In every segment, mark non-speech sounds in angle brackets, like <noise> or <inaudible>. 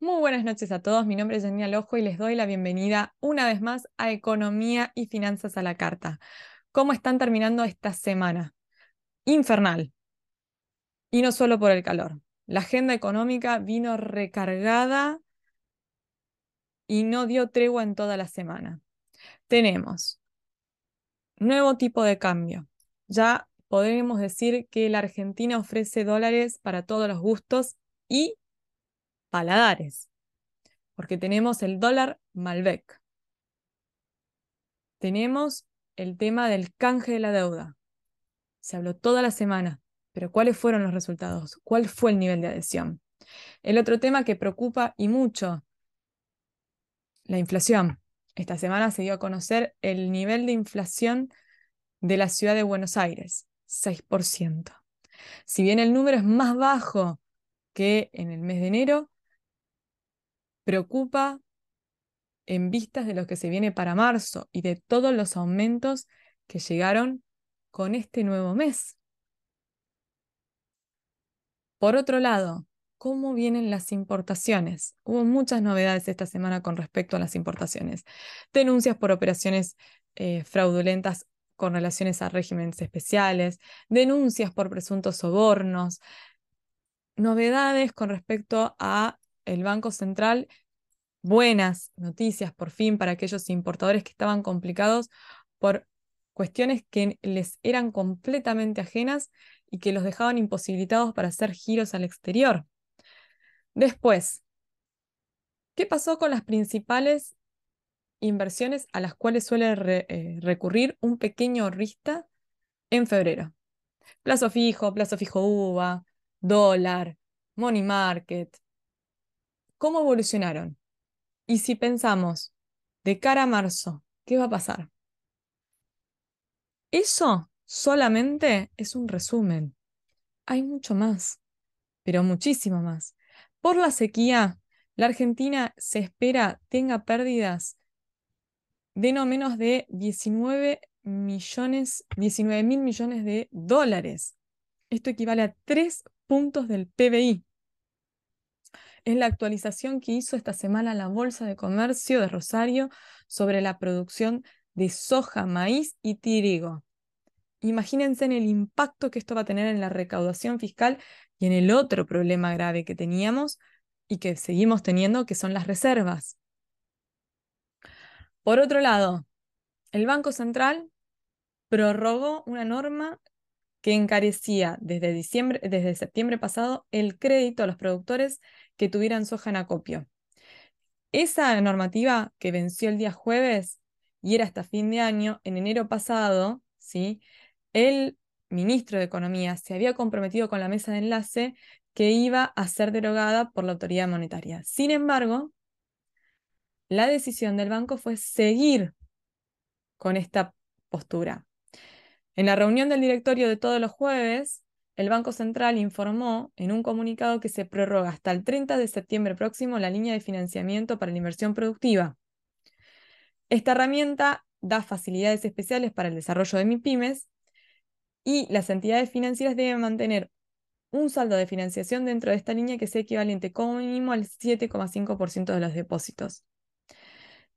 Muy buenas noches a todos, mi nombre es Janina Lojo y les doy la bienvenida una vez más a Economía y Finanzas a la Carta. ¿Cómo están terminando esta semana? Infernal. Y no solo por el calor. La agenda económica vino recargada y no dio tregua en toda la semana. Tenemos nuevo tipo de cambio. Ya podemos decir que la Argentina ofrece dólares para todos los gustos y paladares, porque tenemos el dólar Malbec. Tenemos el tema del canje de la deuda. Se habló toda la semana, pero ¿cuáles fueron los resultados? ¿Cuál fue el nivel de adhesión? El otro tema que preocupa y mucho, la inflación. Esta semana se dio a conocer el nivel de inflación de la ciudad de Buenos Aires, 6%. Si bien el número es más bajo que en el mes de enero, preocupa en vistas de lo que se viene para marzo y de todos los aumentos que llegaron con este nuevo mes. Por otro lado, ¿cómo vienen las importaciones? Hubo muchas novedades esta semana con respecto a las importaciones. Denuncias por operaciones eh, fraudulentas con relaciones a regímenes especiales, denuncias por presuntos sobornos, novedades con respecto a el Banco Central buenas noticias por fin para aquellos importadores que estaban complicados por cuestiones que les eran completamente ajenas y que los dejaban imposibilitados para hacer giros al exterior. Después, ¿qué pasó con las principales inversiones a las cuales suele eh, recurrir un pequeño ahorrista en febrero? Plazo fijo, plazo fijo UVA, dólar, money market, ¿Cómo evolucionaron? Y si pensamos de cara a marzo, ¿qué va a pasar? Eso solamente es un resumen. Hay mucho más, pero muchísimo más. Por la sequía, la Argentina se espera tenga pérdidas de no menos de 19 millones, 19 mil millones de dólares. Esto equivale a 3 puntos del PBI es la actualización que hizo esta semana la Bolsa de Comercio de Rosario sobre la producción de soja, maíz y trigo. Imagínense en el impacto que esto va a tener en la recaudación fiscal y en el otro problema grave que teníamos y que seguimos teniendo, que son las reservas. Por otro lado, el Banco Central prorrogó una norma que encarecía desde, diciembre, desde septiembre pasado el crédito a los productores que tuvieran soja en acopio. Esa normativa que venció el día jueves y era hasta fin de año, en enero pasado, ¿sí? el ministro de Economía se había comprometido con la mesa de enlace que iba a ser derogada por la autoridad monetaria. Sin embargo, la decisión del banco fue seguir con esta postura. En la reunión del directorio de todos los jueves, el Banco Central informó en un comunicado que se prorroga hasta el 30 de septiembre próximo la línea de financiamiento para la inversión productiva. Esta herramienta da facilidades especiales para el desarrollo de MIPIMES y las entidades financieras deben mantener un saldo de financiación dentro de esta línea que sea equivalente como mínimo al 7,5% de los depósitos.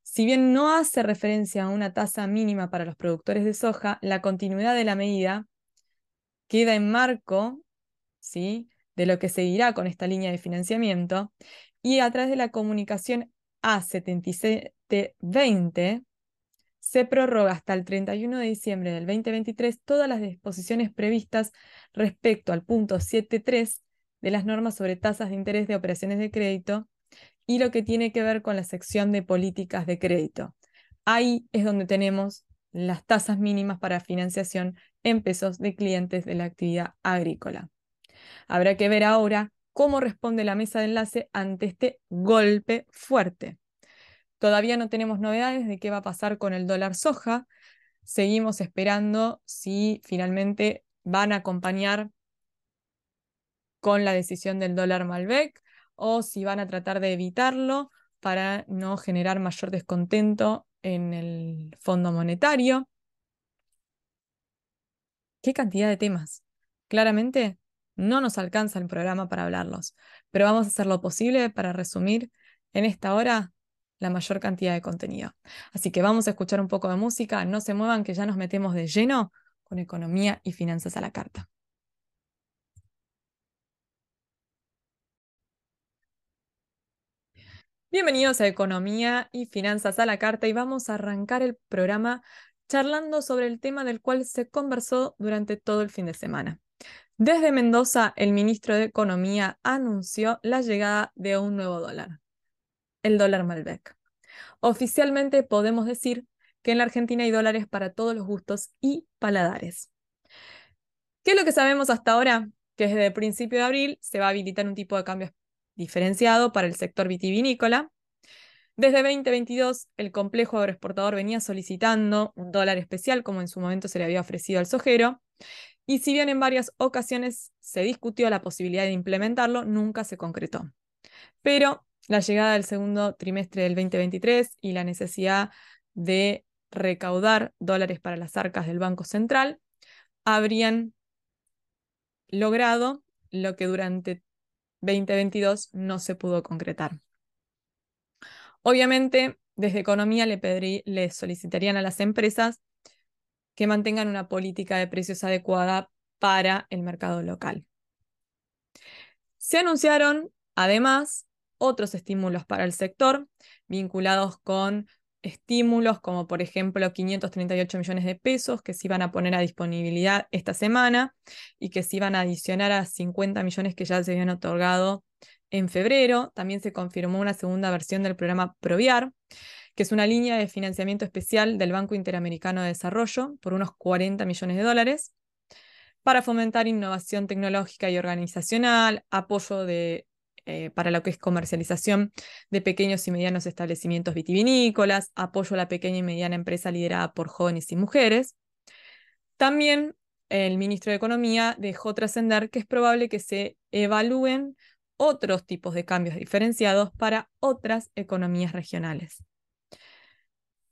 Si bien no hace referencia a una tasa mínima para los productores de soja, la continuidad de la medida queda en marco ¿sí? de lo que seguirá con esta línea de financiamiento y a través de la comunicación A7720 se prorroga hasta el 31 de diciembre del 2023 todas las disposiciones previstas respecto al punto 7.3 de las normas sobre tasas de interés de operaciones de crédito y lo que tiene que ver con la sección de políticas de crédito. Ahí es donde tenemos las tasas mínimas para financiación en pesos de clientes de la actividad agrícola. Habrá que ver ahora cómo responde la mesa de enlace ante este golpe fuerte. Todavía no tenemos novedades de qué va a pasar con el dólar soja. Seguimos esperando si finalmente van a acompañar con la decisión del dólar Malbec o si van a tratar de evitarlo para no generar mayor descontento en el Fondo Monetario. ¿Qué cantidad de temas? Claramente no nos alcanza el programa para hablarlos, pero vamos a hacer lo posible para resumir en esta hora la mayor cantidad de contenido. Así que vamos a escuchar un poco de música, no se muevan que ya nos metemos de lleno con economía y finanzas a la carta. Bienvenidos a Economía y Finanzas a la Carta y vamos a arrancar el programa charlando sobre el tema del cual se conversó durante todo el fin de semana. Desde Mendoza, el ministro de Economía anunció la llegada de un nuevo dólar, el dólar Malbec. Oficialmente podemos decir que en la Argentina hay dólares para todos los gustos y paladares. ¿Qué es lo que sabemos hasta ahora? Que desde el principio de abril se va a habilitar un tipo de cambio diferenciado para el sector vitivinícola. Desde 2022, el complejo agroexportador venía solicitando un dólar especial, como en su momento se le había ofrecido al sojero, y si bien en varias ocasiones se discutió la posibilidad de implementarlo, nunca se concretó. Pero la llegada del segundo trimestre del 2023 y la necesidad de recaudar dólares para las arcas del Banco Central habrían logrado lo que durante 2022 no se pudo concretar. Obviamente, desde Economía le, solicitarían a las empresas que mantengan una política de precios adecuada para el mercado local. Se anunciaron, además, otros estímulos para el sector vinculados con estímulos como por ejemplo 538 millones de pesos que se iban a poner a disponibilidad esta semana y que se iban a adicionar a 50 millones que ya se habían otorgado en febrero. También se confirmó una segunda versión del programa Proviar, que es una línea de financiamiento especial del Banco Interamericano de Desarrollo por unos 40 millones de dólares para fomentar innovación tecnológica y organizacional, apoyo de eh, para lo que es comercialización de pequeños y medianos establecimientos vitivinícolas, apoyo a la pequeña y mediana empresa liderada por jóvenes y mujeres. También el ministro de Economía dejó trascender que es probable que se evalúen otros tipos de cambios diferenciados para otras economías regionales.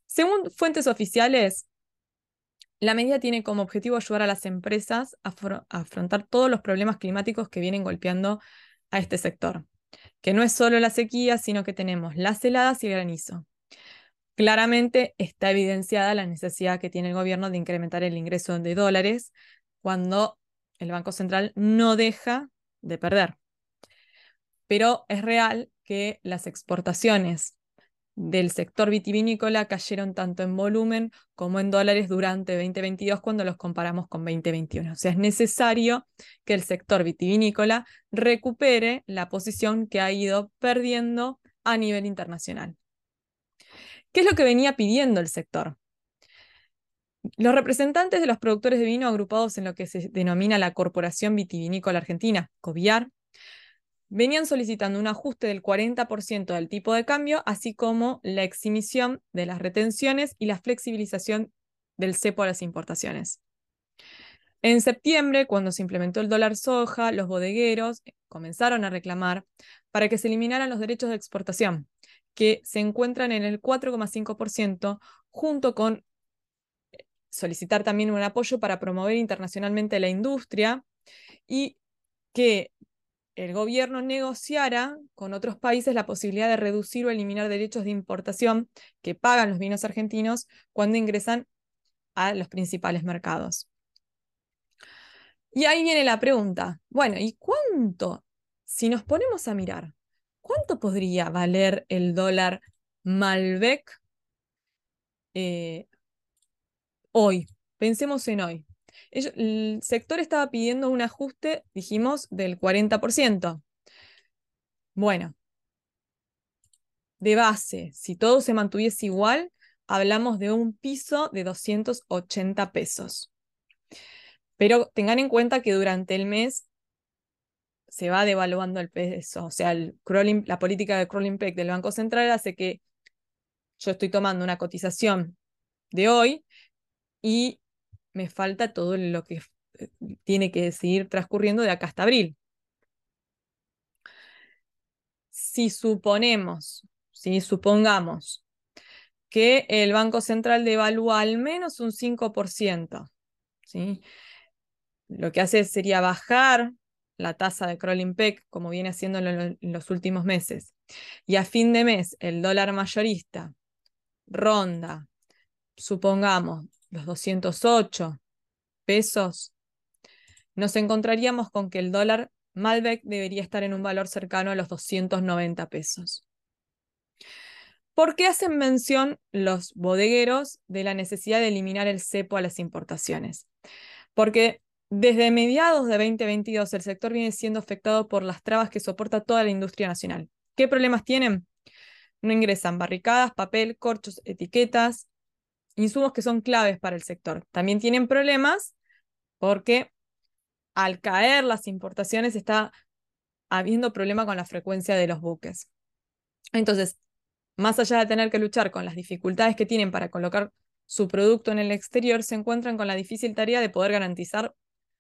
Según fuentes oficiales, la medida tiene como objetivo ayudar a las empresas a, afrontar todos los problemas climáticos que vienen golpeando a este sector, que no es solo la sequía, sino que tenemos las heladas y el granizo. Claramente está evidenciada la necesidad que tiene el gobierno de incrementar el ingreso de dólares cuando el Banco Central no deja de perder. Pero es real que las exportaciones del sector vitivinícola cayeron tanto en volumen como en dólares durante 2022 cuando los comparamos con 2021. O sea, es necesario que el sector vitivinícola recupere la posición que ha ido perdiendo a nivel internacional. ¿Qué es lo que venía pidiendo el sector? Los representantes de los productores de vino agrupados en lo que se denomina la Corporación Vitivinícola Argentina, COVIAR, venían solicitando un ajuste del 40% del tipo de cambio, así como la exhibición de las retenciones y la flexibilización del cepo a las importaciones. En septiembre, cuando se implementó el dólar soja, los bodegueros comenzaron a reclamar para que se eliminaran los derechos de exportación, que se encuentran en el 4,5%, junto con solicitar también un apoyo para promover internacionalmente la industria y que el gobierno negociara con otros países la posibilidad de reducir o eliminar derechos de importación que pagan los vinos argentinos cuando ingresan a los principales mercados. Y ahí viene la pregunta, bueno, ¿y cuánto? Si nos ponemos a mirar, ¿cuánto podría valer el dólar Malbec eh, hoy? Pensemos en hoy el sector estaba pidiendo un ajuste, dijimos, del 40%. Bueno, de base, si todo se mantuviese igual, hablamos de un piso de 280 pesos. Pero tengan en cuenta que durante el mes se va devaluando el peso. O sea, la política de crawling peg del Banco Central hace que yo estoy tomando una cotización de hoy y me falta todo lo que eh, tiene que seguir transcurriendo de acá hasta abril. Si suponemos, si supongamos que el Banco Central devalúa al menos un 5%, ¿sí? lo que hace sería bajar la tasa de crawling peg, como viene haciendo en los últimos meses, y a fin de mes el dólar mayorista ronda, supongamos, los 208 pesos, nos encontraríamos con que el dólar Malbec debería estar en un valor cercano a los 290 pesos. ¿Por qué hacen mención los bodegueros de la necesidad de eliminar el cepo a las importaciones? Porque desde mediados de 2022 el sector viene siendo afectado por las trabas que soporta toda la industria nacional. ¿Qué problemas tienen? No ingresan barricadas, papel, corchos, etiquetas, insumos que son claves para el sector. También tienen problemas porque al caer las importaciones está habiendo problema con la frecuencia de los buques. Entonces, más allá de tener que luchar con las dificultades que tienen para colocar su producto en el exterior, se encuentran con la difícil tarea de poder garantizar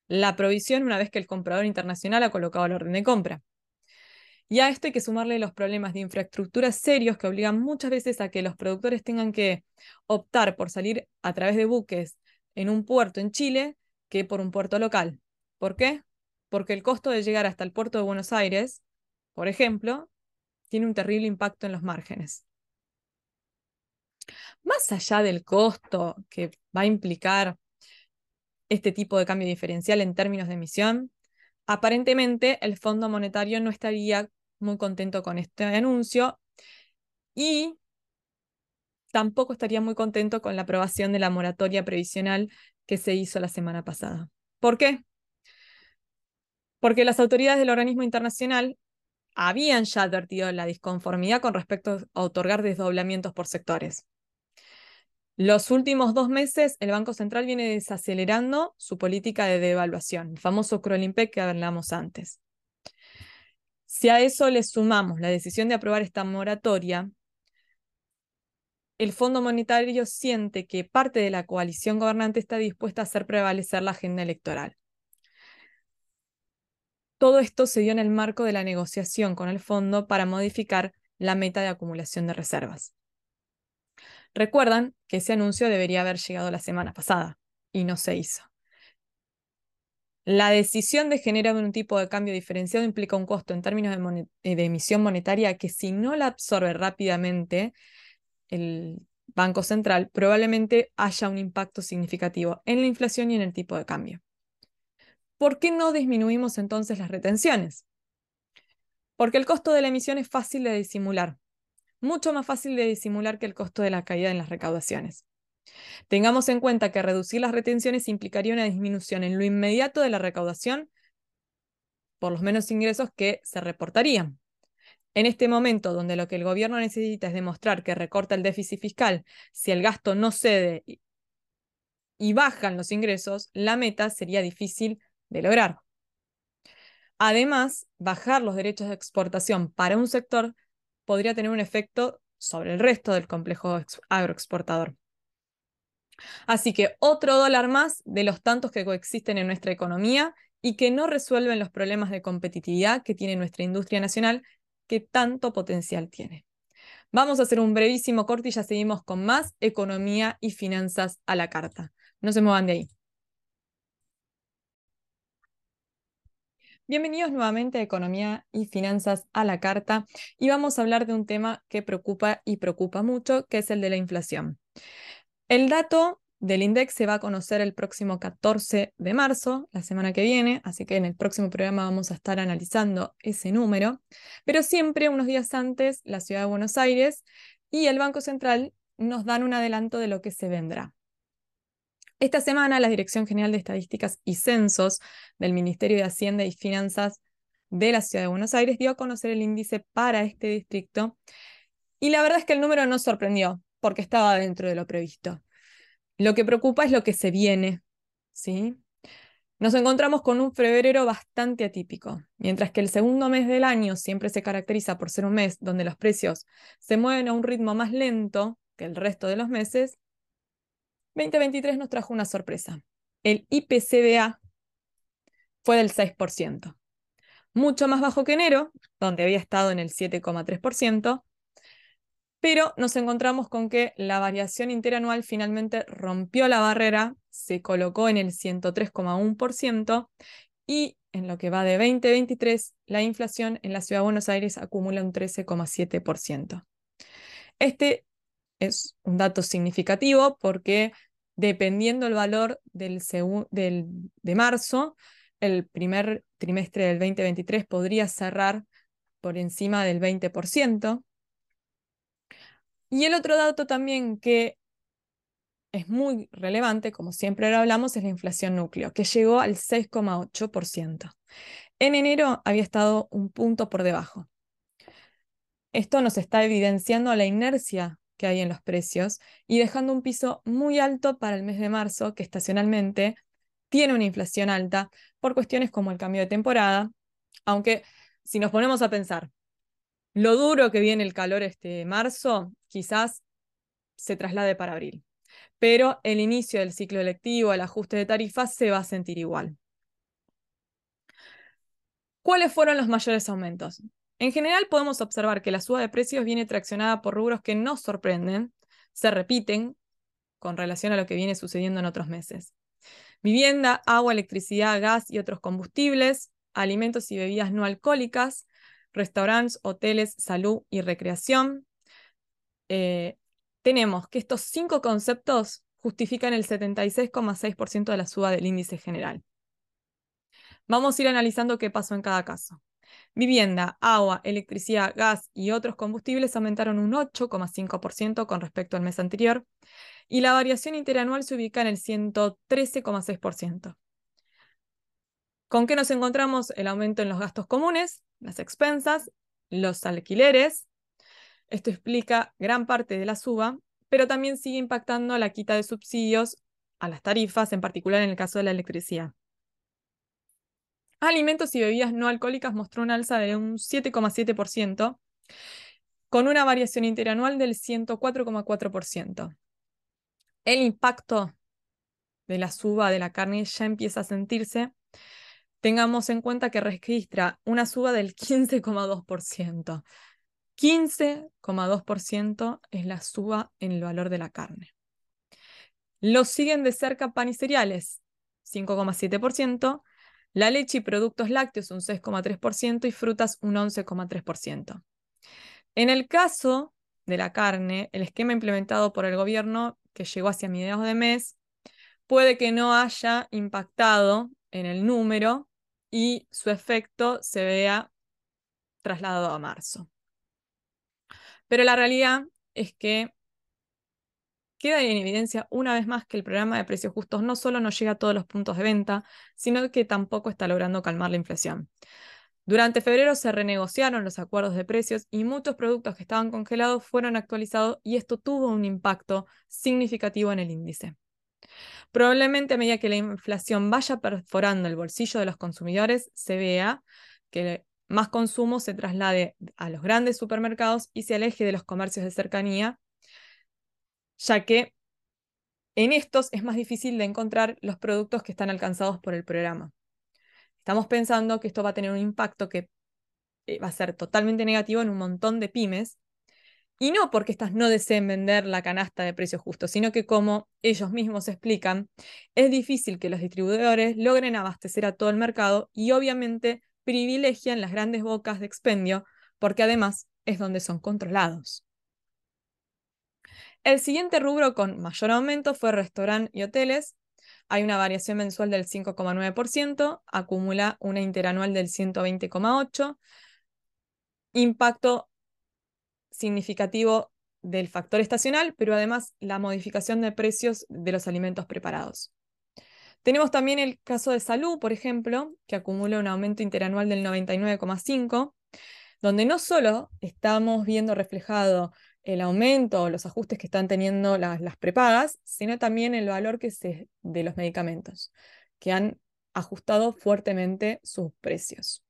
la provisión una vez que el comprador internacional ha colocado el orden de compra. Y a esto hay que sumarle los problemas de infraestructura serios que obligan muchas veces a que los productores tengan que optar por salir a través de buques en un puerto en Chile que por un puerto local. ¿Por qué? Porque el costo de llegar hasta el puerto de Buenos Aires, por ejemplo, tiene un terrible impacto en los márgenes. Más allá del costo que va a implicar este tipo de cambio diferencial en términos de emisión, aparentemente el Fondo Monetario no estaría muy contento con este anuncio y tampoco estaría muy contento con la aprobación de la moratoria previsional que se hizo la semana pasada. ¿Por qué? Porque las autoridades del organismo internacional habían ya advertido la disconformidad con respecto a otorgar desdoblamientos por sectores. Los últimos dos meses, el Banco Central viene desacelerando su política de devaluación, el famoso Crolimpec que hablamos antes. Si a eso le sumamos la decisión de aprobar esta moratoria, el Fondo Monetario siente que parte de la coalición gobernante está dispuesta a hacer prevalecer la agenda electoral. Todo esto se dio en el marco de la negociación con el fondo para modificar la meta de acumulación de reservas. Recuerdan que ese anuncio debería haber llegado la semana pasada y no se hizo. La decisión de generar un tipo de cambio diferenciado implica un costo en términos de, eh, de, emisión monetaria que si no la absorbe rápidamente el Banco Central, probablemente haya un impacto significativo en la inflación y en el tipo de cambio. ¿Por qué no disminuimos entonces las retenciones? Porque el costo de la emisión es fácil de disimular, mucho más fácil de disimular que el costo de la caída en las recaudaciones. Tengamos en cuenta que reducir las retenciones implicaría una disminución en lo inmediato de la recaudación por los menos ingresos que se reportarían. En este momento, donde lo que el gobierno necesita es demostrar que recorta el déficit fiscal, si el gasto no cede y bajan los ingresos, la meta sería difícil de lograr. Además, bajar los derechos de exportación para un sector podría tener un efecto sobre el resto del complejo agroexportador. Así que otro dólar más de los tantos que coexisten en nuestra economía y que no resuelven los problemas de competitividad que tiene nuestra industria nacional, que tanto potencial tiene. Vamos a hacer un brevísimo corte y ya seguimos con más economía y finanzas a la carta. No se muevan de ahí. Bienvenidos nuevamente a Economía y Finanzas a la Carta y vamos a hablar de un tema que preocupa y preocupa mucho, que es el de la inflación. El dato del INDEX se va a conocer el próximo 14 de marzo, la semana que viene, así que en el próximo programa vamos a estar analizando ese número, pero siempre unos días antes la Ciudad de Buenos Aires y el Banco Central nos dan un adelanto de lo que se vendrá. Esta semana, la Dirección General de Estadísticas y Censos del Ministerio de Hacienda y Finanzas de la Ciudad de Buenos Aires dio a conocer el índice para este distrito y la verdad es que el número no sorprendió porque estaba dentro de lo previsto. Lo que preocupa es lo que se viene, ¿sí? Nos encontramos con un febrero bastante atípico. Mientras que el segundo mes del año siempre se caracteriza por ser un mes donde los precios se mueven a un ritmo más lento que el resto de los meses, 2023 nos trajo una sorpresa. El IPCBA fue del 6%, mucho más bajo que enero, donde había estado en el 7,3%, pero nos encontramos con que la variación interanual finalmente rompió la barrera, se colocó en el 103,1% y en lo que va de 2023, la inflación en la ciudad de Buenos Aires acumula un 13,7%. Este es un dato significativo porque dependiendo del valor del, de marzo, el primer trimestre del 2023 podría cerrar por encima del 20%. Y el otro dato también que es muy relevante, como siempre lo hablamos, es la inflación núcleo, que llegó al 6,8%. En enero había estado un punto por debajo. Esto nos está evidenciando la inercia que hay en los precios y dejando un piso muy alto para el mes de marzo, que estacionalmente tiene una inflación alta por cuestiones como el cambio de temporada, aunque si nos ponemos a pensar lo duro que viene el calor este marzo, quizás se traslade para abril. Pero el inicio del ciclo electivo, el ajuste de tarifas, se va a sentir igual. ¿Cuáles fueron los mayores aumentos? En general podemos observar que la suba de precios viene traccionada por rubros que no sorprenden, se repiten con relación a lo que viene sucediendo en otros meses. Vivienda, agua, electricidad, gas y otros combustibles, alimentos y bebidas no alcohólicas, restaurantes, hoteles, salud y recreación. Eh, tenemos que estos cinco conceptos justifican el 76,6% de la suba del índice general. Vamos a ir analizando qué pasó en cada caso. Vivienda, agua, electricidad, gas y otros combustibles aumentaron un 8,5% con respecto al mes anterior y la variación interanual se ubica en el 113,6%. ¿Con qué nos encontramos? El aumento en los gastos comunes, las expensas, los alquileres. Esto explica gran parte de la suba, pero también sigue impactando la quita de subsidios a las tarifas, en particular en el caso de la electricidad. Alimentos y bebidas no alcohólicas mostró un alza de un 7,7%, con una variación interanual del 104,4%. El impacto de la suba de la carne ya empieza a sentirse. Tengamos en cuenta que registra una suba del 15,2%. 15,2% es la suba en el valor de la carne. Lo siguen de cerca pan y cereales, 5,7%, la leche y productos lácteos un 6,3% y frutas un 11,3%. En el caso de la carne, el esquema implementado por el gobierno que llegó hacia mediados de mes puede que no haya impactado en el número y su efecto se vea trasladado a marzo. Pero la realidad es que Queda en evidencia una vez más que el programa de precios justos no solo no llega a todos los puntos de venta, sino que tampoco está logrando calmar la inflación. Durante febrero se renegociaron los acuerdos de precios y muchos productos que estaban congelados fueron actualizados y esto tuvo un impacto significativo en el índice. Probablemente a medida que la inflación vaya perforando el bolsillo de los consumidores, se vea que más consumo se traslade a los grandes supermercados y se aleje de los comercios de cercanía ya que en estos es más difícil de encontrar los productos que están alcanzados por el programa. Estamos pensando que esto va a tener un impacto que eh, va a ser totalmente negativo en un montón de pymes, y no porque estas no deseen vender la canasta de precios justos, sino que como ellos mismos explican, es difícil que los distribuidores logren abastecer a todo el mercado y obviamente privilegian las grandes bocas de expendio porque además es donde son controlados. El siguiente rubro con mayor aumento fue restaurante y hoteles. Hay una variación mensual del 5,9%, acumula una interanual del 120,8%, impacto significativo del factor estacional, pero además la modificación de precios de los alimentos preparados. Tenemos también el caso de salud, por ejemplo, que acumula un aumento interanual del 99,5%, donde no solo estamos viendo reflejado el aumento o los ajustes que están teniendo las, prepagas, sino también el valor que se, de los medicamentos, que han ajustado fuertemente sus precios.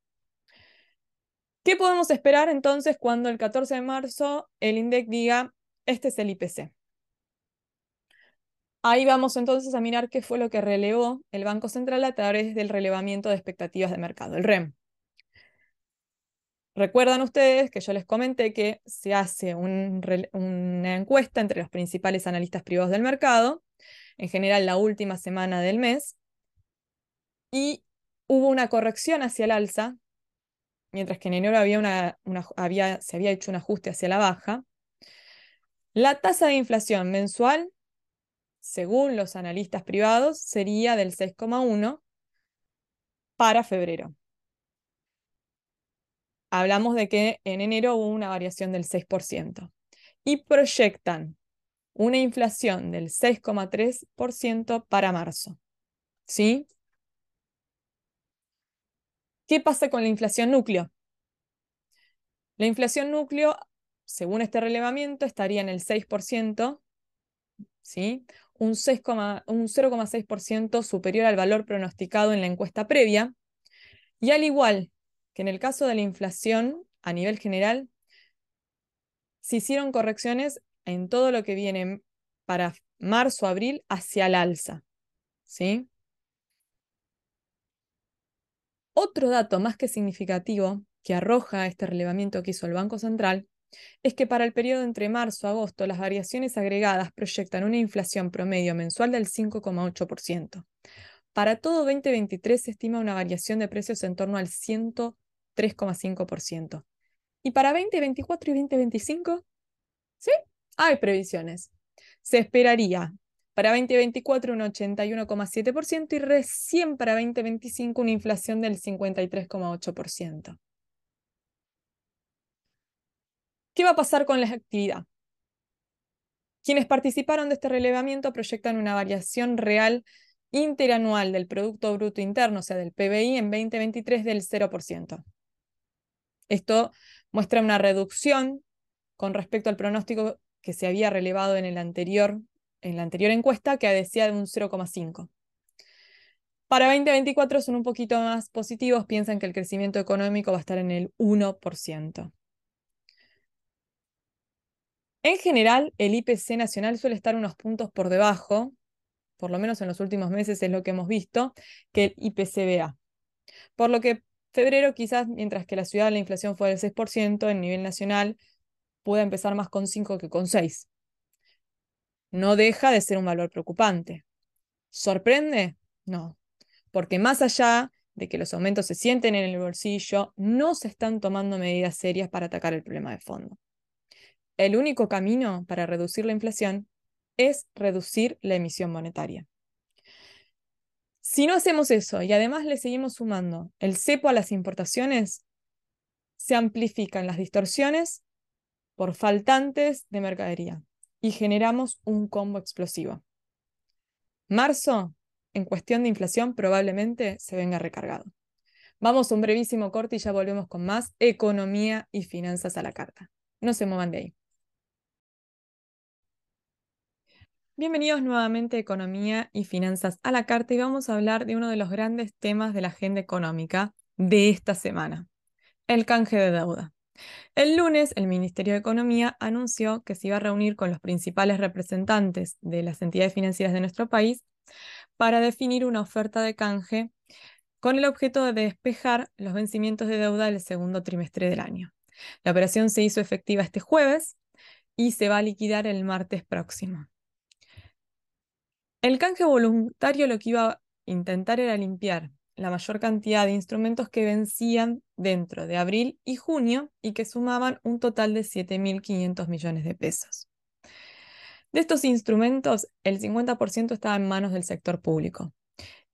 ¿Qué podemos esperar entonces cuando el 14 de marzo el INDEC diga, este es el IPC? Ahí vamos entonces a mirar qué fue lo que relevó el Banco Central a través del relevamiento de expectativas de mercado, el REM. Recuerdan ustedes que yo les comenté que se hace una encuesta entre los principales analistas privados del mercado, en general la última semana del mes, y hubo una corrección hacia el alza, mientras que en enero había una, había, se había hecho un ajuste hacia la baja. La tasa de inflación mensual, según los analistas privados, sería del 6,1 para febrero. Hablamos de que en enero hubo una variación del 6% y proyectan una inflación del 6,3% para marzo. ¿Sí? ¿Qué pasa con la inflación núcleo? La inflación núcleo, según este relevamiento, estaría en el 6%, ¿sí? un, 0,6% superior al valor pronosticado en la encuesta previa. Y al igual que en el caso de la inflación a nivel general, se hicieron correcciones en todo lo que viene para marzo, abril, hacia el alza. ¿sí? Otro dato más que significativo que arroja este relevamiento que hizo el Banco Central es que para el periodo entre marzo y agosto las variaciones agregadas proyectan una inflación promedio mensual del 5,8%. Para todo 2023 se estima una variación de precios en torno al 103,5%. Y para 2024 y 2025, ¿sí? Hay previsiones. Se esperaría para 2024 un 81,7% y recién para 2025 una inflación del 53,8%. ¿Qué va a pasar con la actividad? Quienes participaron de este relevamiento proyectan una variación real interanual del Producto Bruto Interno, o sea, del PBI, en 2023 del 0%. Esto muestra una reducción con respecto al pronóstico que se había relevado en el anterior en la anterior encuesta que decía de un 0,5. Para 2024 son un poquito más positivos, piensan que el crecimiento económico va a estar en el 1%. En general, el IPC nacional suele estar unos puntos por debajo, por lo menos en los últimos meses es lo que hemos visto, que el IPCBA. Por lo que febrero quizás, mientras que la ciudad la inflación fue del 6%, en nivel nacional puede empezar más con 5 que con 6 no deja de ser un valor preocupante. ¿Sorprende? No, porque más allá de que los aumentos se sienten en el bolsillo, no se están tomando medidas serias para atacar el problema de fondo. El único camino para reducir la inflación es reducir la emisión monetaria. Si no hacemos eso y además le seguimos sumando el cepo a las importaciones, se amplifican las distorsiones por faltantes de mercadería y generamos un combo explosivo. Marzo, en cuestión de inflación, probablemente se venga recargado. Vamos a un brevísimo corte y ya volvemos con más economía y finanzas a la carta. No se muevan de ahí. Bienvenidos nuevamente a Economía y Finanzas a la Carta y vamos a hablar de uno de los grandes temas de la agenda económica de esta semana, el canje de deuda. El lunes, el Ministerio de Economía anunció que se iba a reunir con los principales representantes de las entidades financieras de nuestro país para definir una oferta de canje con el objeto de despejar los vencimientos de deuda del segundo trimestre del año. La operación se hizo efectiva este jueves y se va a liquidar el martes próximo. El canje voluntario lo que iba a intentar era limpiar la mayor cantidad de instrumentos que vencían dentro de abril y junio y que sumaban un total de 7.500 millones de pesos. De estos instrumentos, el 50% estaba en manos del sector público,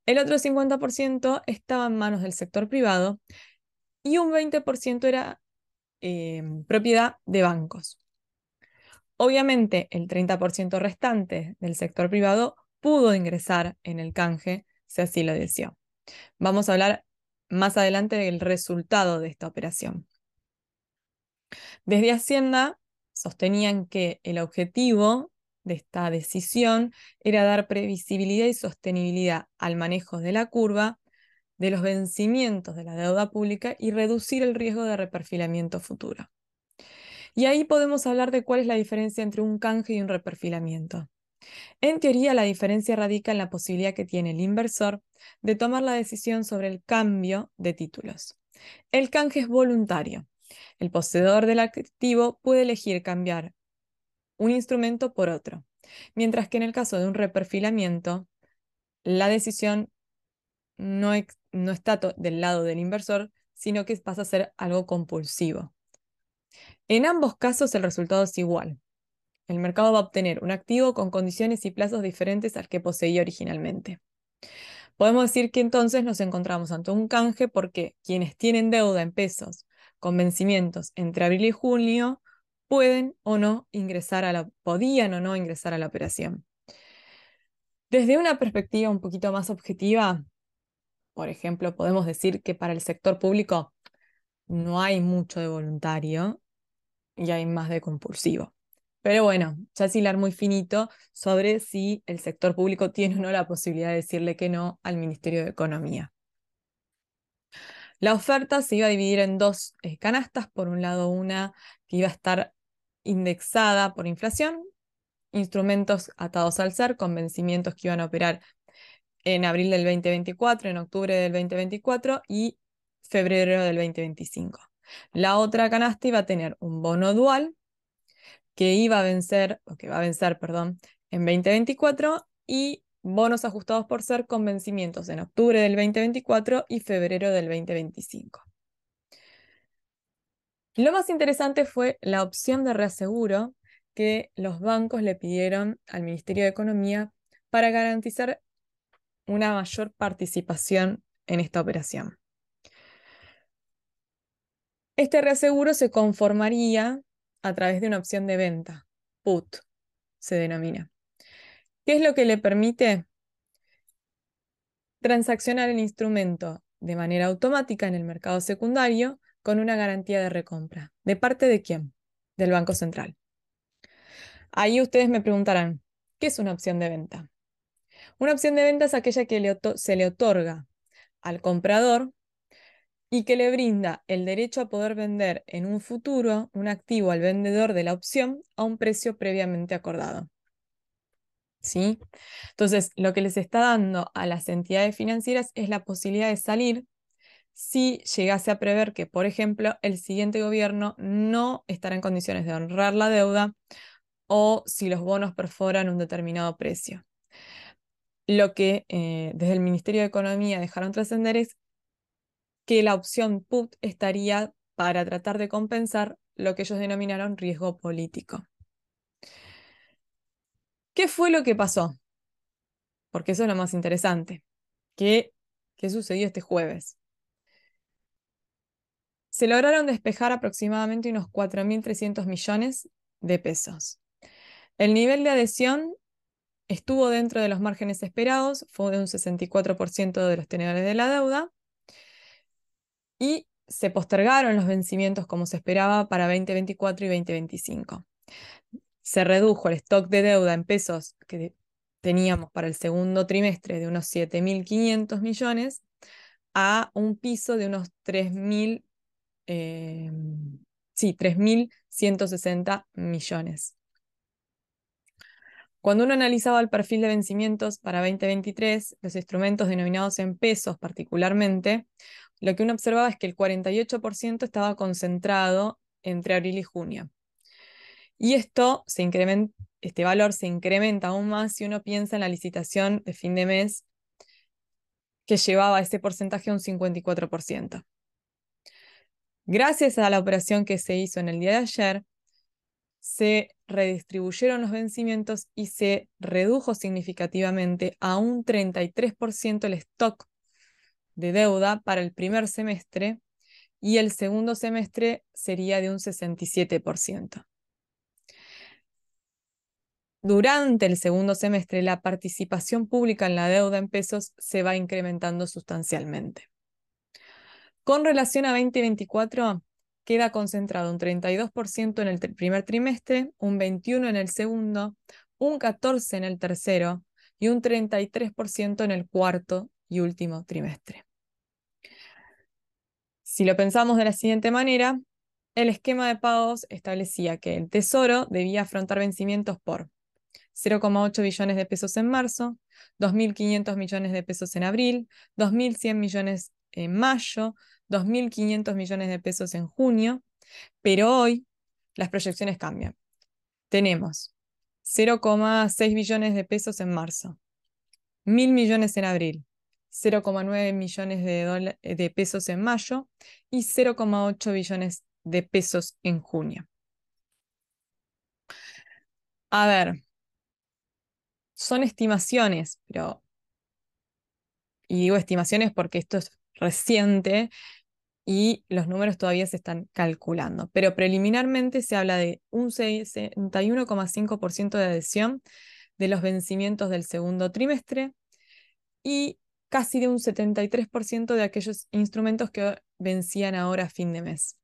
el otro 50% estaba en manos del sector privado y un 20% era em, propiedad de bancos. Obviamente, el 30% restante del sector privado pudo ingresar en el canje si así lo deseó. Vamos a hablar más adelante del resultado de esta operación. Desde Hacienda sostenían que el objetivo de esta decisión era dar previsibilidad y sostenibilidad al manejo de la curva de los vencimientos de la deuda pública y reducir el riesgo de reperfilamiento futuro. Y ahí podemos hablar de cuál es la diferencia entre un canje y un reperfilamiento. En teoría, la diferencia radica en la posibilidad que tiene el inversor de tomar la decisión sobre el cambio de títulos. El canje es voluntario. El poseedor del activo puede elegir cambiar un instrumento por otro, mientras que en el caso de un reperfilamiento, la decisión no, no está del lado del inversor, sino que pasa a ser algo compulsivo. En ambos casos el resultado es igual. El mercado va a obtener un activo con condiciones y plazos diferentes al que poseía originalmente. Podemos decir que entonces nos encontramos ante un canje porque quienes tienen deuda en pesos con vencimientos entre abril y junio pueden o no ingresar a la, podían o no ingresar a la operación. Desde una perspectiva un poquito más objetiva, por ejemplo, podemos decir que para el sector público no hay mucho de voluntario y hay más de compulsivo. Pero bueno, ya es muy finito sobre si el sector público <laughs> tiene o no la posibilidad de decirle que no al Ministerio de Economía. La oferta se iba a dividir en dos eh, canastas. Por un lado, una que iba a estar indexada por inflación, instrumentos atados al ser con vencimientos que iban a operar en abril del 2024, en octubre del 2024 y febrero del 2025. La otra canasta iba a tener un bono dual que iba a vencer, o que va a vencer, perdón, en 2024 y bonos ajustados por ser con vencimientos en octubre del 2024 y febrero del 2025. Lo más interesante fue la opción de reaseguro que los bancos le pidieron al Ministerio de Economía para garantizar una mayor participación en esta operación. Este reaseguro se conformaría a través de una opción de venta, put se denomina. ¿Qué es lo que le permite? Transaccionar el instrumento de manera automática en el mercado secundario con una garantía de recompra. ¿De parte de quién? Del Banco Central. Ahí ustedes me preguntarán, ¿qué es una opción de venta? Una opción de venta es aquella que se le otorga al comprador y que le brinda el derecho a poder vender en un futuro un activo al vendedor de la opción a un precio previamente acordado. ¿Sí? Entonces, lo que les está dando a las entidades financieras es la posibilidad de salir si llegase a prever que, por ejemplo, el siguiente gobierno no estará en condiciones de honrar la deuda o si los bonos perforan un determinado precio. Lo que eh, desde el Ministerio de Economía dejaron trascender es que la opción put estaría para tratar de compensar lo que ellos denominaron riesgo político. ¿Qué fue lo que pasó? Porque eso es lo más interesante. ¿Qué, qué sucedió este jueves? Se lograron despejar aproximadamente unos 4.300 millones de pesos. El nivel de adhesión estuvo dentro de los márgenes esperados, fue de un 64% de los tenedores de la deuda, y se postergaron los vencimientos como se esperaba para 2024 y 2025. Se redujo el stock de deuda en pesos que teníamos para el segundo trimestre de unos 7.500 millones a un piso de unos 3.000, eh, sí, 3.160 millones. Cuando uno analizaba el perfil de vencimientos para 2023, los instrumentos denominados en pesos particularmente, lo que uno observaba es que el 48% estaba concentrado entre abril y junio. Y esto se incrementa, este valor se incrementa aún más si uno piensa en la licitación de fin de mes que llevaba ese porcentaje a un 54%. Gracias a la operación que se hizo en el día de ayer, se redistribuyeron los vencimientos y se redujo significativamente a un 33% el stock de deuda para el primer semestre y el segundo semestre sería de un 67%. Durante el segundo semestre, la participación pública en la deuda en pesos se va incrementando sustancialmente. Con relación a 2024, queda concentrado un 32% en el primer trimestre, un 21% en el segundo, un 14% en el tercero y un 33% en el cuarto y último trimestre. Si lo pensamos de la siguiente manera, el esquema de pagos establecía que el Tesoro debía afrontar vencimientos por 0,8 billones de pesos en marzo, 2.500 millones de pesos en abril, 2.100 millones en mayo, 2.500 millones de pesos en junio, pero hoy las proyecciones cambian. Tenemos 0,6 billones de pesos en marzo, 1.000 millones en abril, 0,9 millones de, de pesos en mayo y 0,8 billones de pesos en junio. A ver, son estimaciones, pero, y digo estimaciones porque esto es reciente y los números todavía se están calculando, pero preliminarmente se habla de un 61,5% de adhesión de los vencimientos del segundo trimestre y casi de un 73% de aquellos instrumentos que vencían ahora a fin de mes.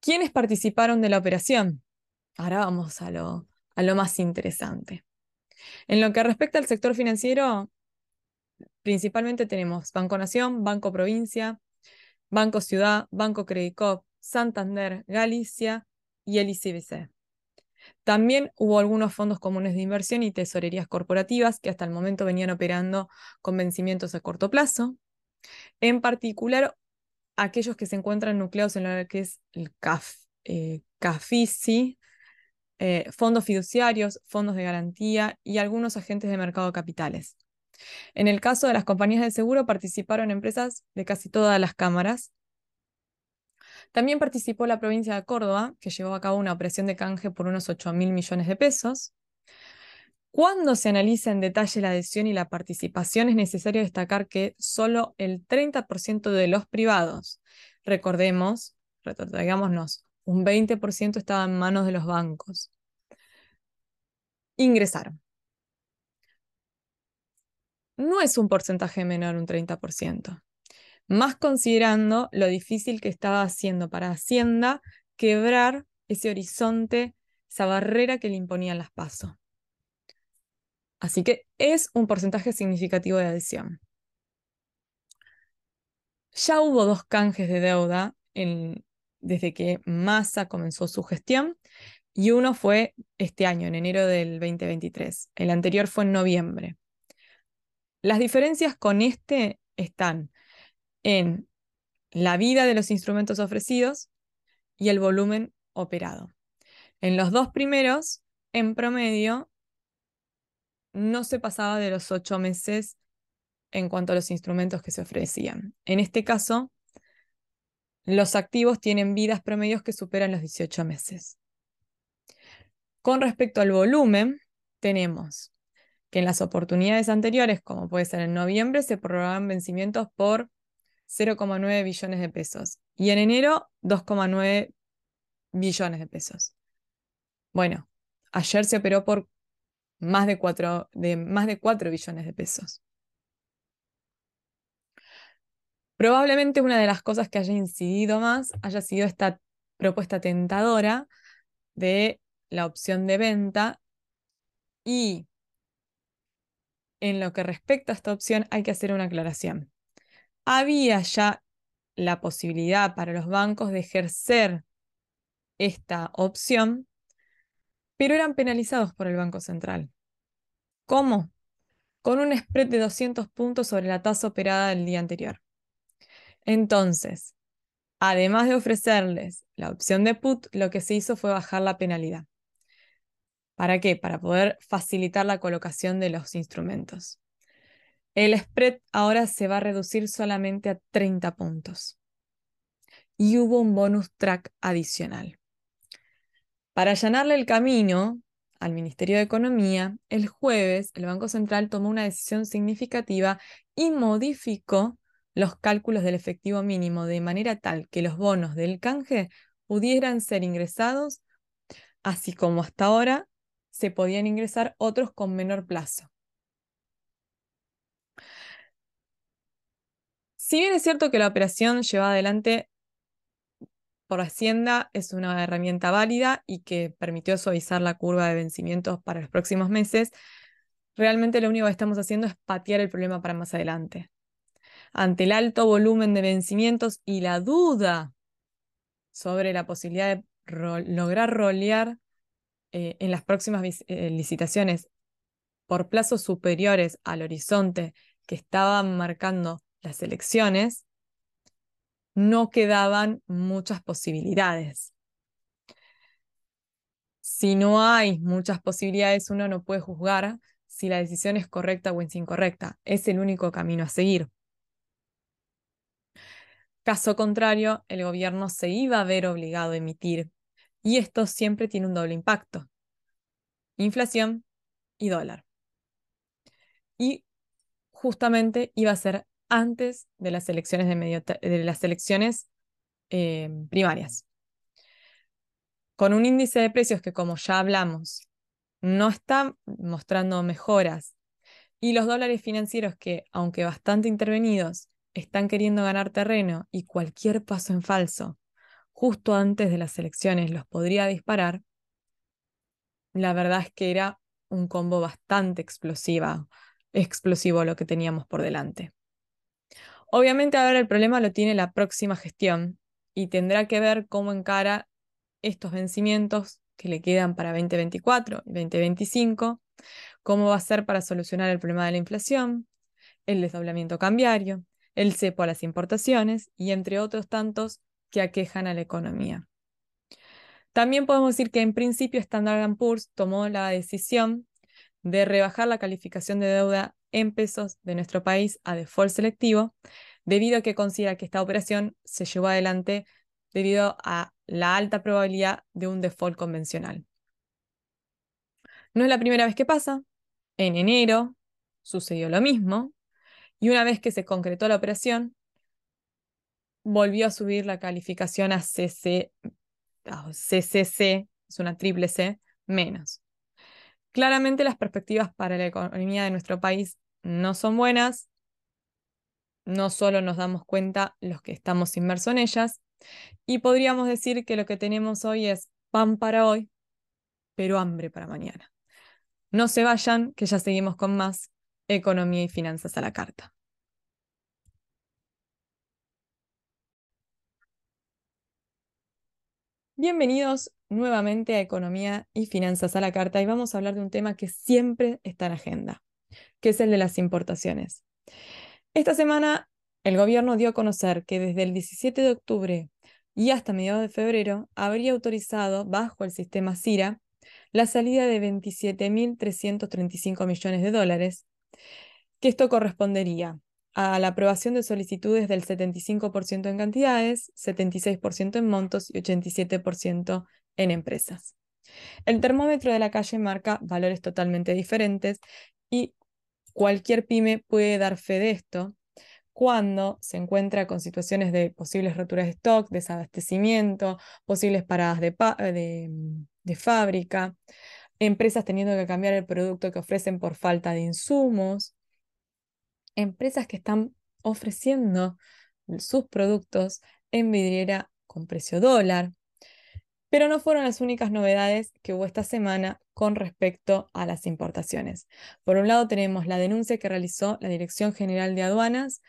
¿Quiénes participaron de la operación? Ahora vamos a lo, a lo más interesante. En lo que respecta al sector financiero, principalmente tenemos Banco Nación, Banco Provincia, Banco Ciudad, Banco Credicop, Santander, Galicia y el ICBC. También hubo algunos fondos comunes de inversión y tesorerías corporativas que hasta el momento venían operando con vencimientos a corto plazo. En particular, aquellos que se encuentran nucleados en lo que es el CAF, eh, CAFICI, eh, fondos fiduciarios, fondos de garantía y algunos agentes de mercado de capitales. En el caso de las compañías de seguro participaron empresas de casi todas las cámaras. También participó la provincia de Córdoba, que llevó a cabo una operación de canje por unos 8 mil millones de pesos. Cuando se analiza en detalle la adhesión y la participación, es necesario destacar que solo el 30% de los privados, recordemos, retrotraigámonos, un 20% estaba en manos de los bancos, ingresaron no es un porcentaje menor, un 30%. Más considerando lo difícil que estaba haciendo para Hacienda quebrar ese horizonte, esa barrera que le imponían las pasos. Así que es un porcentaje significativo de adhesión. Ya hubo dos canjes de deuda desde que Massa comenzó su gestión y uno fue este año, en enero del 2023. El anterior fue en noviembre. Las diferencias con este están en la vida de los instrumentos ofrecidos y el volumen operado. En los dos primeros, en promedio, no se pasaba de los ocho meses en cuanto a los instrumentos que se ofrecían. En este caso, los activos tienen vidas promedios que superan los 18 meses. Con respecto al volumen, tenemos que en las oportunidades anteriores, como puede ser en noviembre, se prorrogan vencimientos por 0,9 billones de pesos y en enero 2,9 billones de pesos. Bueno, ayer se operó por más de 4, de más de 4 billones de pesos. Probablemente una de las cosas que haya incidido más haya sido esta propuesta tentadora de la opción de venta y en lo que respecta a esta opción hay que hacer una aclaración. Había ya la posibilidad para los bancos de ejercer esta opción, pero eran penalizados por el Banco Central. ¿Cómo? Con un spread de 200 puntos sobre la tasa operada del día anterior. Entonces, además de ofrecerles la opción de put, lo que se hizo fue bajar la penalidad. ¿Para qué? Para poder facilitar la colocación de los instrumentos. El spread ahora se va a reducir solamente a 30 puntos. Y hubo un bonus track adicional. Para allanarle el camino al Ministerio de Economía, el jueves el Banco Central tomó una decisión significativa y modificó los cálculos del efectivo mínimo de manera tal que los bonos del canje pudieran ser ingresados, así como hasta ahora se podían ingresar otros con menor plazo. Si bien es cierto que la operación llevada adelante por Hacienda es una herramienta válida y que permitió suavizar la curva de vencimientos para los próximos meses, realmente lo único que estamos haciendo es patear el problema para más adelante. Ante el alto volumen de vencimientos y la duda sobre la posibilidad de lograr rolear eh, en las próximas eh, licitaciones por plazos superiores al horizonte que estaban marcando las elecciones, no quedaban muchas posibilidades. Si no hay muchas posibilidades, uno no puede juzgar si la decisión es correcta o es incorrecta. Es el único camino a seguir. Caso contrario, el gobierno se iba a ver obligado a emitir. Y esto siempre tiene un doble impacto. Inflación y dólar. Y justamente iba a ser antes de las elecciones, eh, primarias. Con un índice de precios que, como ya hablamos, no está mostrando mejoras y los dólares financieros que, aunque bastante intervenidos, están queriendo ganar terreno y cualquier paso en falso justo antes de las elecciones los podría disparar, la verdad es que era un combo bastante explosivo lo que teníamos por delante. Obviamente ahora el problema lo tiene la próxima gestión y tendrá que ver cómo encara estos vencimientos que le quedan para 2024 y 2025, cómo va a ser para solucionar el problema de la inflación, el desdoblamiento cambiario, el cepo a las importaciones y entre otros tantos que aquejan a la economía. También podemos decir que en principio Standard Poor's tomó la decisión de rebajar la calificación de deuda en pesos de nuestro país a default selectivo, debido a que considera que esta operación se llevó adelante debido a la alta probabilidad de un default convencional. No es la primera vez que pasa. En enero sucedió lo mismo y una vez que se concretó la operación, volvió a subir la calificación a CC, CCC, es una triple C, menos. Claramente las perspectivas para la economía de nuestro país no son buenas. No solo nos damos cuenta los que estamos inmersos en ellas, y podríamos decir que lo que tenemos hoy es pan para hoy, pero hambre para mañana. No se vayan, que ya seguimos con más economía y finanzas a la carta. Bienvenidos nuevamente a Economía y Finanzas a la Carta y vamos a hablar de un tema que siempre está en agenda, que es el de las importaciones. Esta semana el gobierno dio a conocer que desde el 17 de octubre y hasta mediados de febrero habría autorizado, bajo el sistema CIRA, la salida de 27.335 millones de dólares, que esto correspondería a la aprobación de solicitudes del 75% en cantidades, 76% en montos y 87% en empresas. El termómetro de la calle marca valores totalmente diferentes y cualquier pyme puede dar fe de esto cuando se encuentra con situaciones de posibles roturas de stock, desabastecimiento, posibles paradas de, de, de fábrica, empresas teniendo que cambiar el producto que ofrecen por falta de insumos, empresas que están ofreciendo sus productos en vidriera con precio dólar. Pero no fueron las únicas novedades que hubo esta semana con respecto a las importaciones. Por un lado tenemos la denuncia que realizó la Dirección General de Aduanas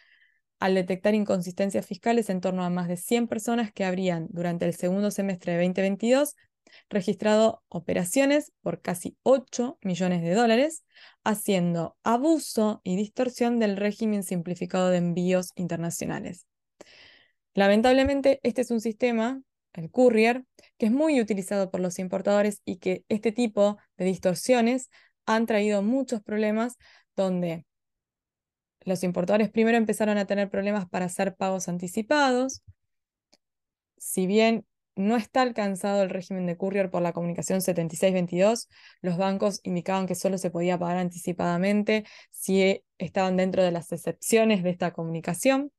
al detectar inconsistencias fiscales en torno a más de 100 personas que habrían durante el segundo semestre de 2022 registrado operaciones por casi 8 millones de dólares, haciendo abuso y distorsión del régimen simplificado de envíos internacionales. Lamentablemente, este es un sistema, el courier, que es muy utilizado por los importadores y que este tipo de distorsiones han traído muchos problemas donde los importadores primero empezaron a tener problemas para hacer pagos anticipados. Si bien no está alcanzado el régimen de courier por la comunicación 7622. Los bancos indicaban que solo se podía pagar anticipadamente si estaban dentro de las excepciones de esta comunicación,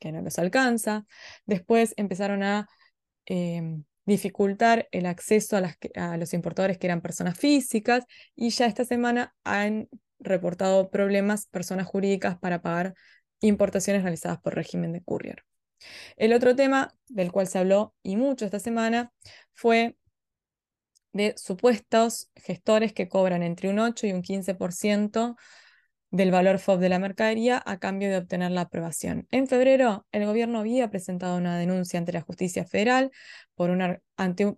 que no los alcanza. Después empezaron a em, dificultar el acceso a, a los importadores que eran personas físicas y ya esta semana han reportado problemas personas jurídicas para pagar importaciones realizadas por régimen de courier. El otro tema del cual se habló y mucho esta semana fue de supuestos gestores que cobran entre un 8 y un 15% del valor FOB de la mercadería a cambio de obtener la aprobación. En febrero, el gobierno había presentado una denuncia ante la justicia federal por una, ante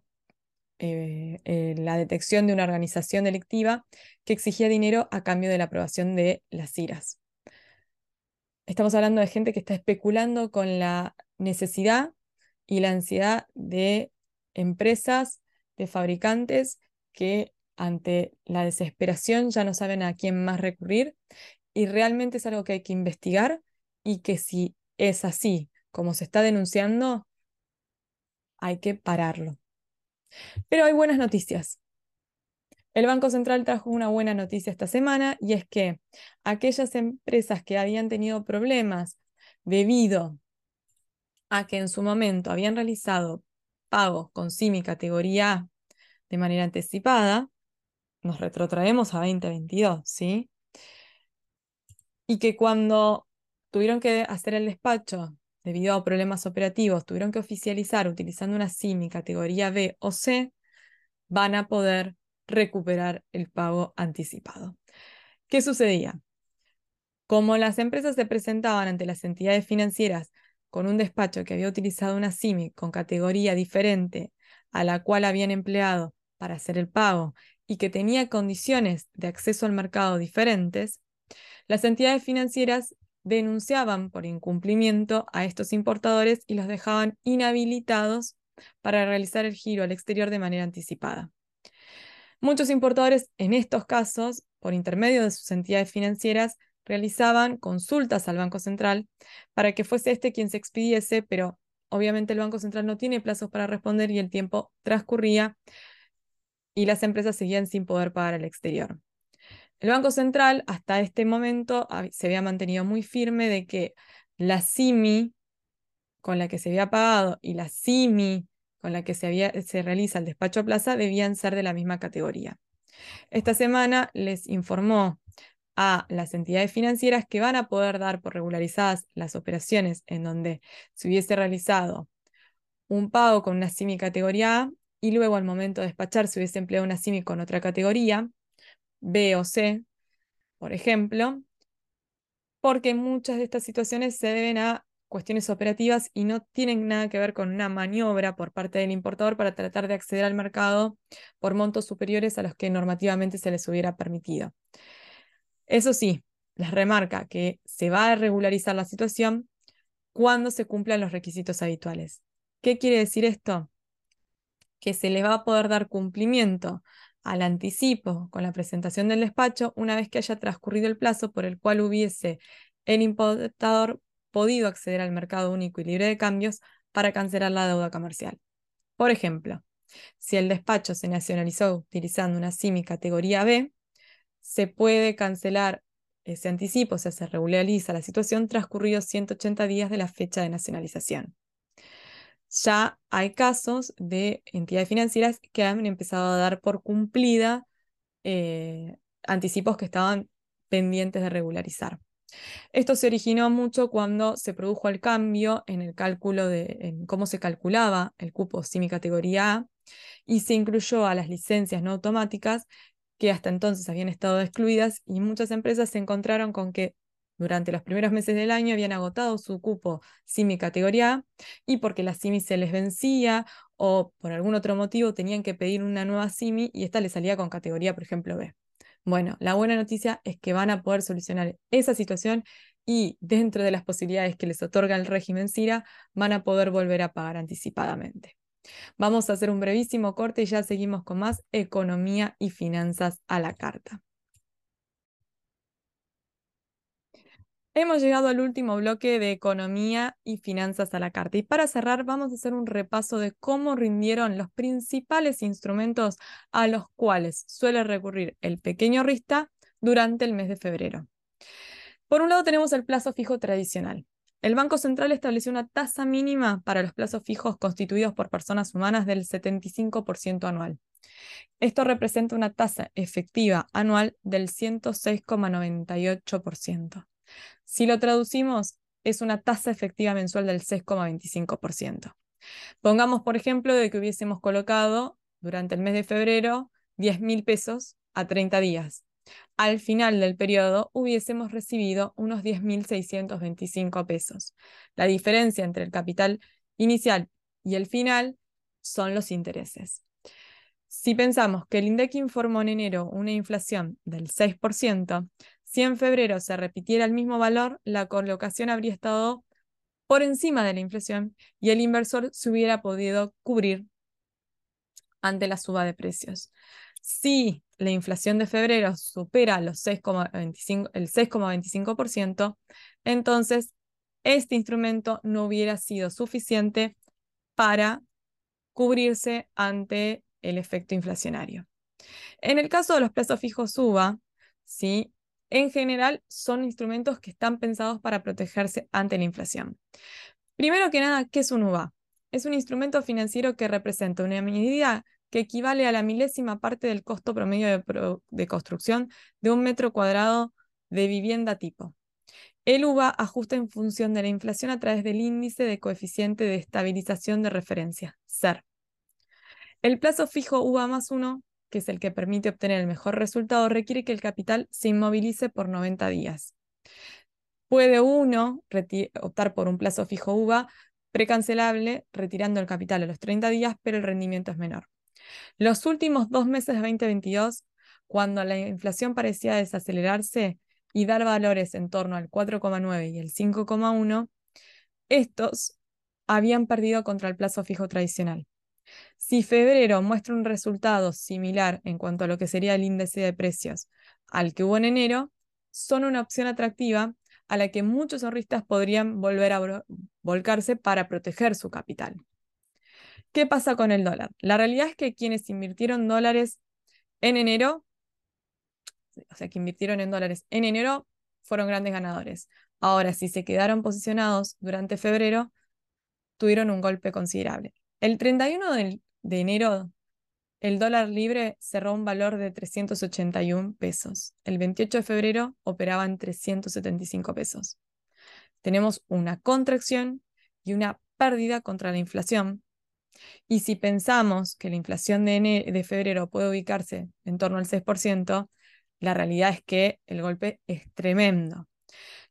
eh, eh, la detección de una organización delictiva que exigía dinero a cambio de la aprobación de las IRAS. Estamos hablando de gente que está especulando con la necesidad y la ansiedad de empresas, de fabricantes que ante la desesperación ya no saben a quién más recurrir y realmente es algo que hay que investigar y que si es así como se está denunciando, hay que pararlo. Pero hay buenas noticias. El Banco Central trajo una buena noticia esta semana y es que aquellas empresas que habían tenido problemas debido a que en su momento habían realizado pagos con CIMI categoría A de manera anticipada, nos retrotraemos a 2022, ¿sí? Y que cuando tuvieron que hacer el despacho debido a problemas operativos, tuvieron que oficializar utilizando una CIMI categoría B o C, van a poder recuperar el pago anticipado. ¿Qué sucedía? Como las empresas se presentaban ante las entidades financieras con un despacho que había utilizado una CIMI con categoría diferente a la cual habían empleado para hacer el pago y que tenía condiciones de acceso al mercado diferentes, las entidades financieras denunciaban por incumplimiento a estos importadores y los dejaban inhabilitados para realizar el giro al exterior de manera anticipada. Muchos importadores en estos casos, por intermedio de sus entidades financieras, realizaban consultas al Banco Central para que fuese este quien se expidiese, pero obviamente el Banco Central no tiene plazos para responder y el tiempo transcurría y las empresas seguían sin poder pagar al exterior. El Banco Central hasta este momento se había mantenido muy firme de que la CIMI con la que se había pagado y la CIMI con la que se, había, se realiza el despacho a plaza debían ser de la misma categoría. Esta semana les informó a las entidades financieras que van a poder dar por regularizadas las operaciones en donde se hubiese realizado un pago con una CIMI categoría A y luego al momento de despachar se hubiese empleado una CIMI con otra categoría, B o C, por ejemplo, porque muchas de estas situaciones se deben a cuestiones operativas y no tienen nada que ver con una maniobra por parte del importador para tratar de acceder al mercado por montos superiores a los que normativamente se les hubiera permitido. Eso sí, les remarca que se va a regularizar la situación cuando se cumplan los requisitos habituales. ¿Qué quiere decir esto? Que se les va a poder dar cumplimiento al anticipo con la presentación del despacho una vez que haya transcurrido el plazo por el cual hubiese el importador podido acceder al mercado único y libre de cambios para cancelar la deuda comercial. Por ejemplo, si el despacho se nacionalizó utilizando una CIMI categoría B, se puede cancelar ese anticipo, o sea, se regulariza la situación transcurridos 180 días de la fecha de nacionalización. Ya hay casos de entidades financieras que han empezado a dar por cumplida eh, anticipos que estaban pendientes de regularizar. Esto se originó mucho cuando se produjo el cambio en el cálculo de cómo se calculaba el cupo CIMI categoría A y se incluyó a las licencias no automáticas que hasta entonces habían estado excluidas y muchas empresas se encontraron con que durante los primeros meses del año habían agotado su cupo CIMI categoría A y porque la CIMI se les vencía o por algún otro motivo tenían que pedir una nueva CIMI y esta les salía con categoría, por ejemplo, B. Bueno, la buena noticia es que van a poder solucionar esa situación y dentro de las posibilidades que les otorga el régimen CIRA, van a poder volver a pagar anticipadamente. Vamos a hacer un brevísimo corte y ya seguimos con más economía y finanzas a la carta. Hemos llegado al último bloque de economía y finanzas a la carta. Y para cerrar, vamos a hacer un repaso de cómo rindieron los principales instrumentos a los cuales suele recurrir el pequeño RISTA durante el mes de febrero. Por un lado tenemos el plazo fijo tradicional. El Banco Central estableció una tasa mínima para los plazos fijos constituidos por personas humanas del 75% anual. Esto representa una tasa efectiva anual del 106,98%. Si lo traducimos, es una tasa efectiva mensual del 6,25%. Pongamos, por ejemplo, de que hubiésemos colocado durante el mes de febrero 10 mil pesos a 30 días al final del periodo hubiésemos recibido unos 10.625 pesos. La diferencia entre el capital inicial y el final son los intereses. Si pensamos que el INDEC informó en enero una inflación del 6%, si en febrero se repitiera el mismo valor, la colocación habría estado por encima de la inflación y el inversor se hubiera podido cubrir ante la suba de precios. Si la inflación de febrero supera los 6,25, el 6,25%, entonces este instrumento no hubiera sido suficiente para cubrirse ante el efecto inflacionario. En el caso de los plazos fijos UVA, ¿sí? En general son instrumentos que están pensados para protegerse ante la inflación. Primero que nada, ¿qué es un UVA? Es un instrumento financiero que representa una medida que equivale a la milésima parte del costo promedio de, construcción de un metro cuadrado de vivienda tipo. El UVA ajusta en función de la inflación a través del índice de coeficiente de estabilización de referencia, SER. El plazo fijo UVA más 1 que es el que permite obtener el mejor resultado, requiere que el capital se inmovilice por 90 días. Puede uno optar por un plazo fijo UVA precancelable, retirando el capital a los 30 días, pero el rendimiento es menor. Los últimos dos meses de 2022, cuando la inflación parecía desacelerarse y dar valores en torno al 4,9 y el 5,1, estos habían perdido contra el plazo fijo tradicional. Si febrero muestra un resultado similar en cuanto a lo que sería el índice de precios al que hubo en enero, son una opción atractiva a la que muchos ahorristas podrían volver a volcarse para proteger su capital. ¿Qué pasa con el dólar? La realidad es que quienes invirtieron dólares en enero, o sea, que invirtieron en dólares en enero, fueron grandes ganadores. Ahora, si se quedaron posicionados durante febrero, tuvieron un golpe considerable. El 31 de, enero, el dólar libre cerró un valor de 381 pesos. El 28 de febrero operaba en 375 pesos. Tenemos una contracción y una pérdida contra la inflación. Y si pensamos que la inflación de, de febrero puede ubicarse en torno al 6%, la realidad es que el golpe es tremendo.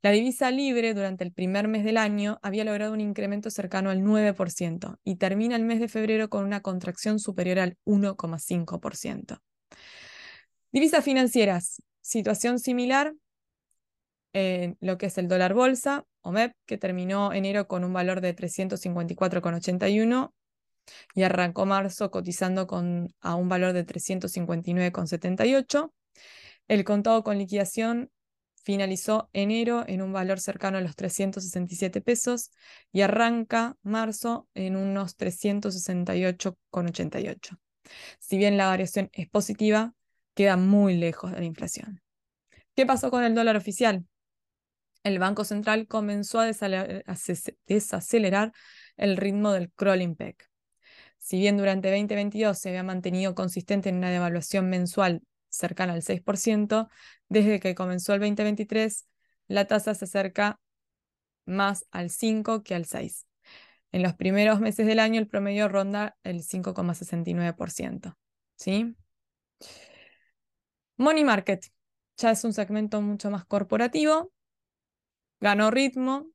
La divisa libre durante el primer mes del año había logrado un incremento cercano al 9% y termina el mes de febrero con una contracción superior al 1,5%. Divisas financieras, situación similar en lo que es el dólar bolsa, OMEP, que terminó enero con un valor de 354,81 y arrancó marzo cotizando con, a un valor de 359,78. El contado con liquidación finalizó enero en un valor cercano a los 367 pesos y arranca marzo en unos 368,88. Si bien la variación es positiva, queda muy lejos de la inflación. ¿Qué pasó con el dólar oficial? El Banco Central comenzó a desacelerar el ritmo del crawling peg. Si bien durante 2022 se había mantenido consistente en una devaluación mensual cercana al 6%, desde que comenzó el 2023, la tasa se acerca más al 5 que al 6. En los primeros meses del año el promedio ronda el 5,69%. ¿sí? Money Market ya es un segmento mucho más corporativo, ganó ritmo,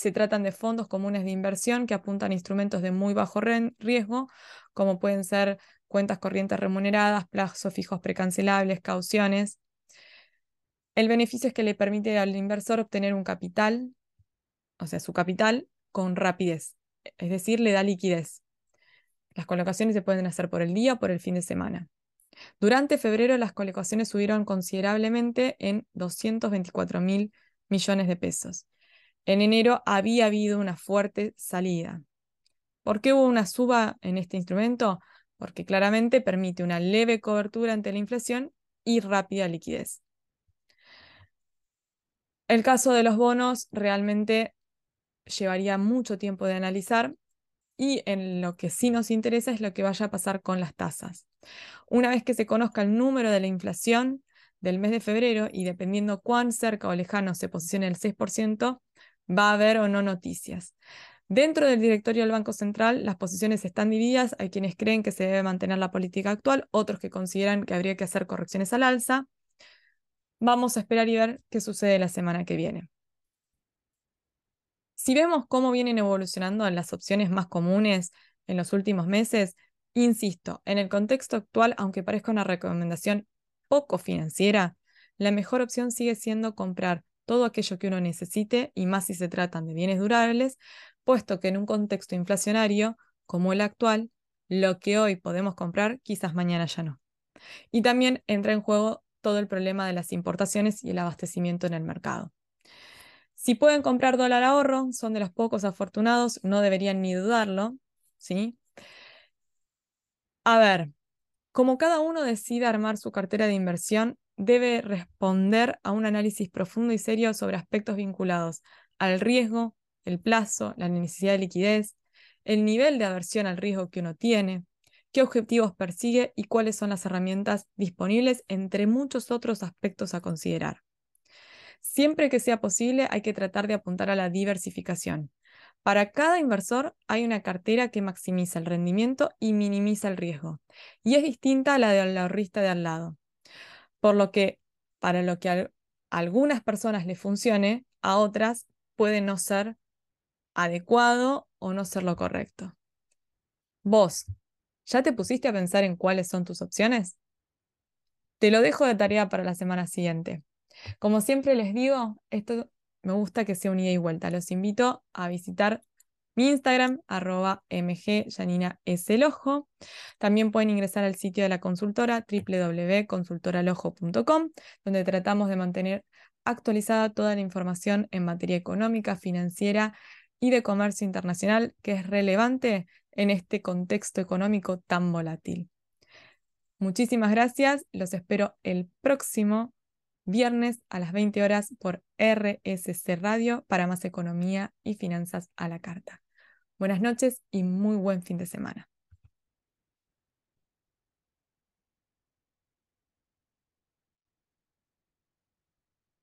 se tratan de fondos comunes de inversión que apuntan a instrumentos de muy bajo riesgo, como pueden ser cuentas corrientes remuneradas, plazos fijos precancelables, cauciones. El beneficio es que le permite al inversor obtener un capital, o sea, su capital con rapidez, es decir, le da liquidez. Las colocaciones se pueden hacer por el día o por el fin de semana. Durante febrero las colocaciones subieron considerablemente en 224 mil millones de pesos. En enero había habido una fuerte salida. ¿Por qué hubo una suba en este instrumento? porque claramente permite una leve cobertura ante la inflación y rápida liquidez. El caso de los bonos realmente llevaría mucho tiempo de analizar y en lo que sí nos interesa es lo que vaya a pasar con las tasas. Una vez que se conozca el número de la inflación del mes de febrero y dependiendo cuán cerca o lejano se posicione el 6%, va a haber o no noticias. Dentro del directorio del Banco Central, las posiciones están divididas. Hay quienes creen que se debe mantener la política actual, otros que consideran que habría que hacer correcciones al alza. Vamos a esperar y ver qué sucede la semana que viene. Si vemos cómo vienen evolucionando las opciones más comunes en los últimos meses, insisto, en el contexto actual, aunque parezca una recomendación poco financiera, la mejor opción sigue siendo comprar todo aquello que uno necesite y más si se tratan de bienes durables, puesto que en un contexto inflacionario como el actual, lo que hoy podemos comprar quizás mañana ya no. Y también entra en juego todo el problema de las importaciones y el abastecimiento en el mercado. Si pueden comprar dólar ahorro, son de los pocos afortunados, no deberían ni dudarlo, ¿sí? A ver, como cada uno decide armar su cartera de inversión, debe responder a un análisis profundo y serio sobre aspectos vinculados al riesgo, el plazo, la necesidad de liquidez, el nivel de aversión al riesgo que uno tiene, qué objetivos persigue y cuáles son las herramientas disponibles, entre muchos otros aspectos a considerar. Siempre que sea posible, hay que tratar de apuntar a la diversificación. Para cada inversor hay una cartera que maximiza el rendimiento y minimiza el riesgo, y es distinta a la del ahorrista de al lado. Por lo que, para lo que a algunas personas les funcione, a otras puede no ser adecuado o no ser lo correcto. Vos, ¿ya te pusiste a pensar en cuáles son tus opciones? Te lo dejo de tarea para la semana siguiente. Como siempre les digo, esto me gusta que sea un ida y vuelta. Los invito a visitar Instagram, arroba mgyaninaeselojo. También pueden ingresar al sitio de la consultora, www.consultoralojo.com, donde tratamos de mantener actualizada toda la información en materia económica, financiera y de comercio internacional que es relevante en este contexto económico tan volátil. Muchísimas gracias, los espero el próximo viernes a las 20 horas por RSC Radio para más economía y finanzas a la carta. Buenas noches y muy buen fin de semana.